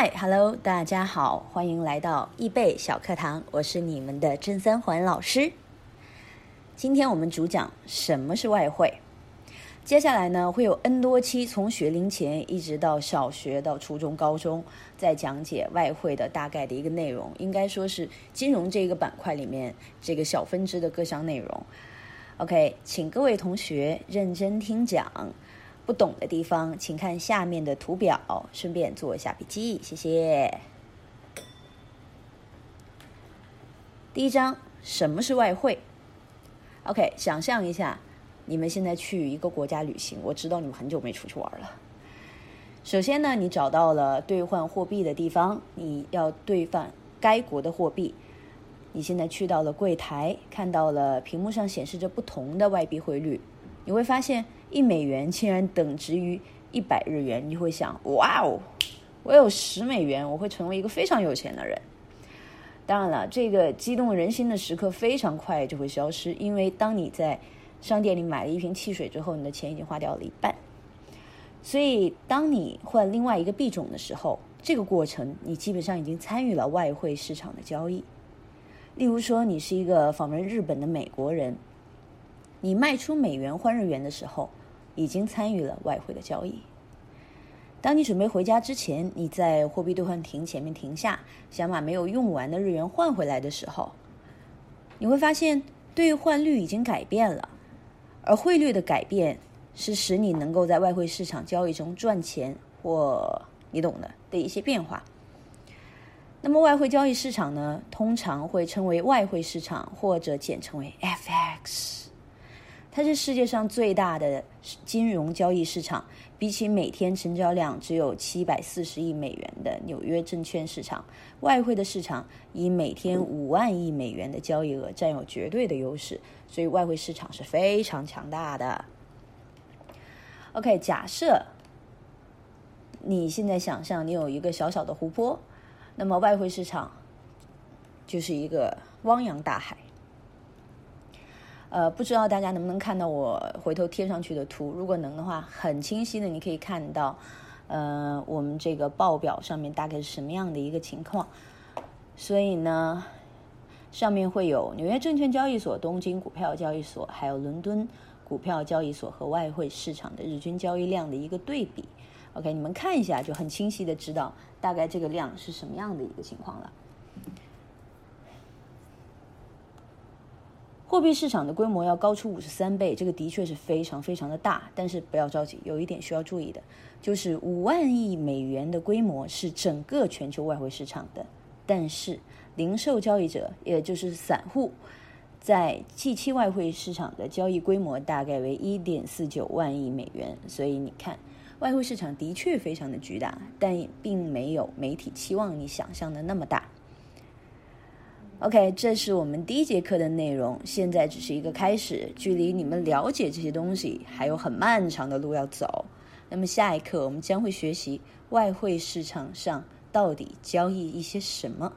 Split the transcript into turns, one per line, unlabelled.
嗨，Hello，大家好，欢迎来到易贝小课堂，我是你们的郑三环老师。今天我们主讲什么是外汇。接下来呢，会有 N 多期，从学龄前一直到小学到初中、高中，在讲解外汇的大概的一个内容，应该说是金融这个板块里面这个小分支的各项内容。OK，请各位同学认真听讲。不懂的地方，请看下面的图表，顺便做一下笔记，谢谢。第一章，什么是外汇？OK，想象一下，你们现在去一个国家旅行，我知道你们很久没出去玩了。首先呢，你找到了兑换货币的地方，你要兑换该国的货币。你现在去到了柜台，看到了屏幕上显示着不同的外币汇率，你会发现。一美元竟然等值于一百日元，你会想：哇哦，我有十美元，我会成为一个非常有钱的人。当然了，这个激动人心的时刻非常快就会消失，因为当你在商店里买了一瓶汽水之后，你的钱已经花掉了一半。所以，当你换另外一个币种的时候，这个过程你基本上已经参与了外汇市场的交易。例如说，你是一个访问日本的美国人，你卖出美元换日元的时候。已经参与了外汇的交易。当你准备回家之前，你在货币兑换亭前面停下，想把没有用完的日元换回来的时候，你会发现兑换率已经改变了，而汇率的改变是使你能够在外汇市场交易中赚钱或你懂的的一些变化。那么外汇交易市场呢，通常会称为外汇市场，或者简称为 FX。它是世界上最大的金融交易市场，比起每天成交量只有七百四十亿美元的纽约证券市场，外汇的市场以每天五万亿美元的交易额占有绝对的优势，所以外汇市场是非常强大的。OK，假设你现在想象你有一个小小的湖泊，那么外汇市场就是一个汪洋大海。呃，不知道大家能不能看到我回头贴上去的图？如果能的话，很清晰的，你可以看到，呃，我们这个报表上面大概是什么样的一个情况。所以呢，上面会有纽约证券交易所、东京股票交易所，还有伦敦股票交易所和外汇市场的日均交易量的一个对比。OK，你们看一下，就很清晰的知道大概这个量是什么样的一个情况了。货币市场的规模要高出五十三倍，这个的确是非常非常的大。但是不要着急，有一点需要注意的，就是五万亿美元的规模是整个全球外汇市场的，但是零售交易者，也就是散户，在 G 期外汇市场的交易规模大概为一点四九万亿美元。所以你看，外汇市场的确非常的巨大，但并没有媒体期望你想象的那么大。OK，这是我们第一节课的内容，现在只是一个开始，距离你们了解这些东西还有很漫长的路要走。那么下一课我们将会学习外汇市场上到底交易一些什么。